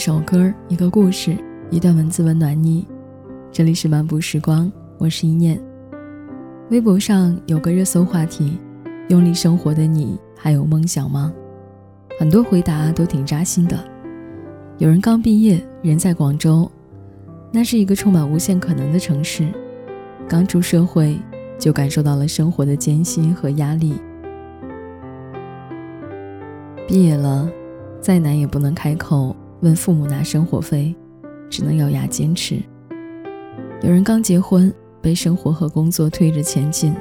一首歌，一个故事，一段文字温暖你。这里是漫步时光，我是一念。微博上有个热搜话题：用力生活的你还有梦想吗？很多回答都挺扎心的。有人刚毕业，人在广州，那是一个充满无限可能的城市。刚出社会，就感受到了生活的艰辛和压力。毕业了，再难也不能开口问父母拿生活费，只能咬牙坚持。有人刚结婚，被生活和工作推着前进，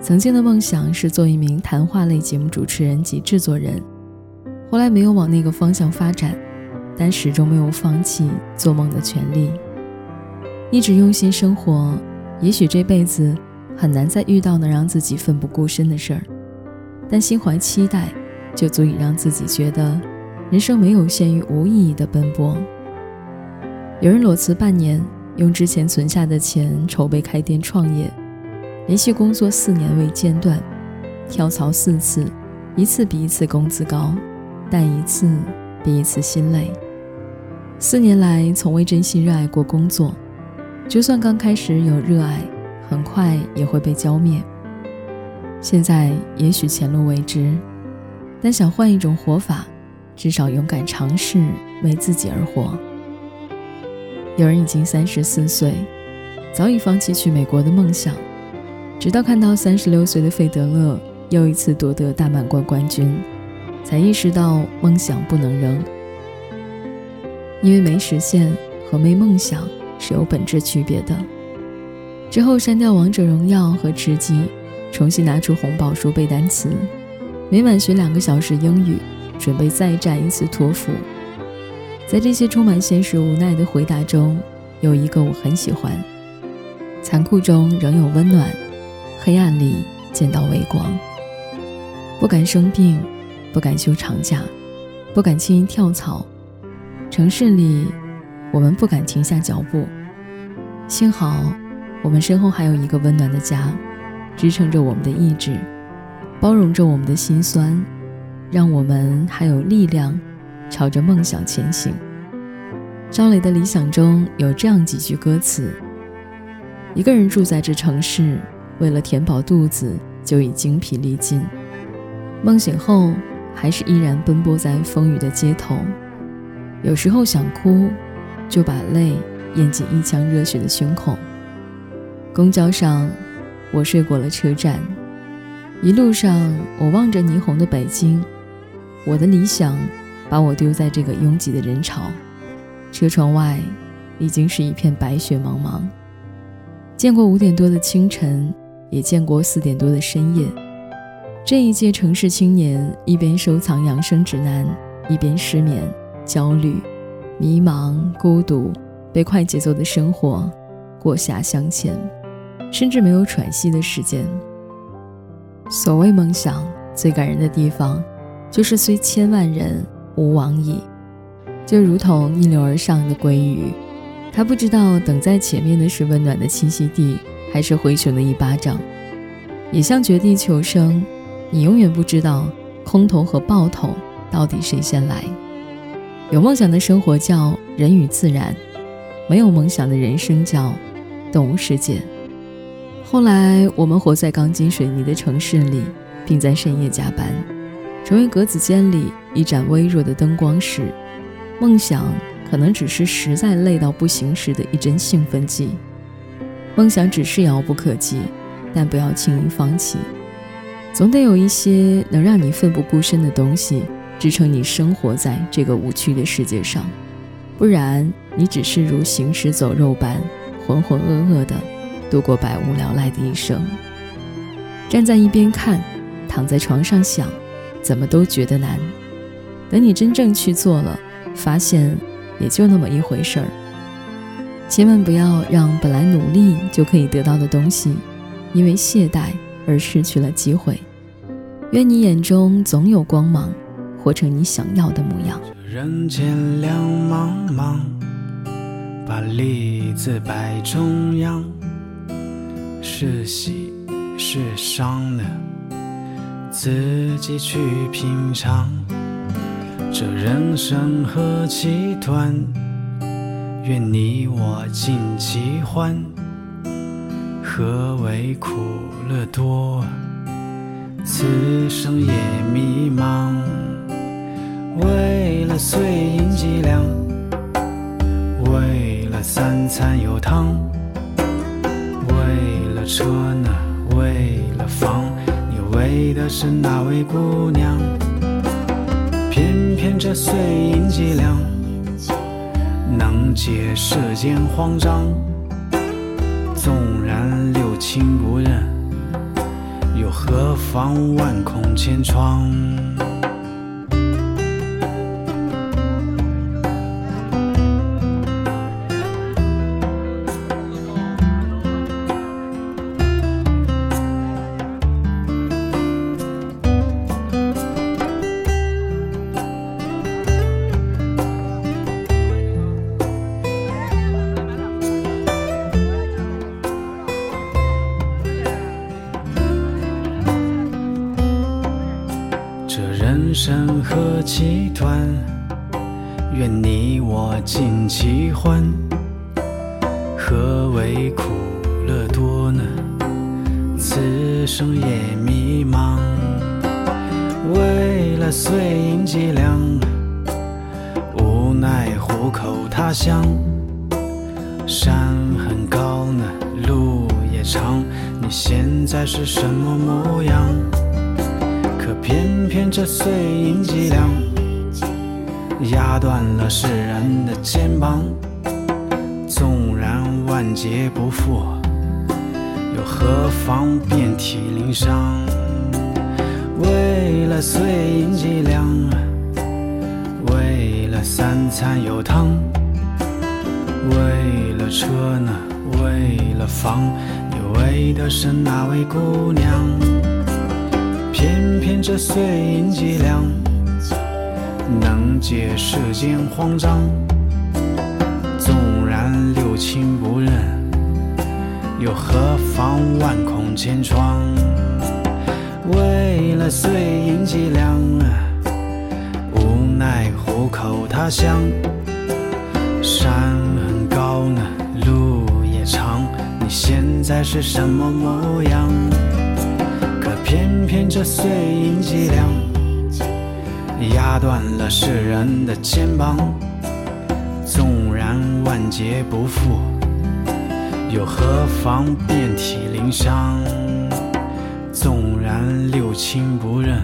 曾经的梦想是做一名谈话类节目主持人及制作人，后来没有往那个方向发展，但始终没有放弃做梦的权利，一直用心生活。也许这辈子很难再遇到能让自己奋不顾身的事儿，但心怀期待。就足以让自己觉得，人生没有限于无意义的奔波。有人裸辞半年，用之前存下的钱筹备开店创业，连续工作四年未间断，跳槽四次，一次比一次工资高，但一次比一次心累。四年来从未真心热爱过工作，就算刚开始有热爱，很快也会被浇灭。现在也许前路未知。但想换一种活法，至少勇敢尝试为自己而活。有人已经三十四岁，早已放弃去美国的梦想，直到看到三十六岁的费德勒又一次夺得大满贯冠军，才意识到梦想不能扔。因为没实现和没梦想是有本质区别的。之后删掉王者荣耀和吃鸡，重新拿出红宝书背单词。每晚学两个小时英语，准备再战一次托福。在这些充满现实无奈的回答中，有一个我很喜欢：残酷中仍有温暖，黑暗里见到微光。不敢生病，不敢休长假，不敢轻易跳槽。城市里，我们不敢停下脚步。幸好，我们身后还有一个温暖的家，支撑着我们的意志。包容着我们的心酸，让我们还有力量朝着梦想前行。张磊的理想中有这样几句歌词：一个人住在这城市，为了填饱肚子就已精疲力尽，梦醒后还是依然奔波在风雨的街头。有时候想哭，就把泪咽进一腔热血的胸口。公交上，我睡过了车站。一路上，我望着霓虹的北京，我的理想把我丢在这个拥挤的人潮。车窗外已经是一片白雪茫茫。见过五点多的清晨，也见过四点多的深夜。这一届城市青年一边收藏养生指南，一边失眠、焦虑、迷茫、孤独，被快节奏的生活过下向前，甚至没有喘息的时间。所谓梦想，最感人的地方，就是虽千万人吾往矣，就如同逆流而上的鲑鱼，它不知道等在前面的是温暖的栖息地，还是灰熊的一巴掌。也像绝地求生，你永远不知道空投和爆头到底谁先来。有梦想的生活叫人与自然，没有梦想的人生叫动物世界。后来，我们活在钢筋水泥的城市里，并在深夜加班，成为格子间里一盏微弱的灯光时，梦想可能只是实在累到不行时的一针兴奋剂。梦想只是遥不可及，但不要轻易放弃。总得有一些能让你奋不顾身的东西，支撑你生活在这个无趣的世界上，不然你只是如行尸走肉般浑浑噩噩的。度过百无聊赖的一生，站在一边看，躺在床上想，怎么都觉得难。等你真正去做了，发现也就那么一回事儿。千万不要让本来努力就可以得到的东西，因为懈怠而失去了机会。愿你眼中总有光芒，活成你想要的模样。人间两茫茫，把利字摆中央。是喜是伤呢，自己去品尝。这人生何其短，愿你我尽其欢。何为苦乐多？此生也迷茫。为了碎银几两，为了三餐有汤，为了车呢，为了房，的是哪位姑娘？偏偏这碎银几两，能解世间慌张。纵然六亲不认，又何妨万孔千疮？人生何其短，愿你我尽其欢。何为苦乐多呢？此生也迷茫。为了碎银几两，无奈虎口他乡。山很高呢，路也长，你现在是什么模样？可偏偏这碎银几两，压断了世人的肩膀。纵然万劫不复，又何妨遍体鳞伤？为了碎银几两，为了三餐有汤，为了车呢，为了房，你为的是哪位姑娘？偏偏这碎银几两，能解世间慌张。纵然六亲不认，又何妨万孔千疮？为了碎银几两，无奈虎口他乡。山很高呢，路也长，你现在是什么模样？可偏偏这碎银几两，压断了世人的肩膀。纵然万劫不复，又何妨遍体鳞伤？纵然六亲不认，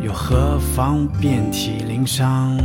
又何妨遍体鳞伤？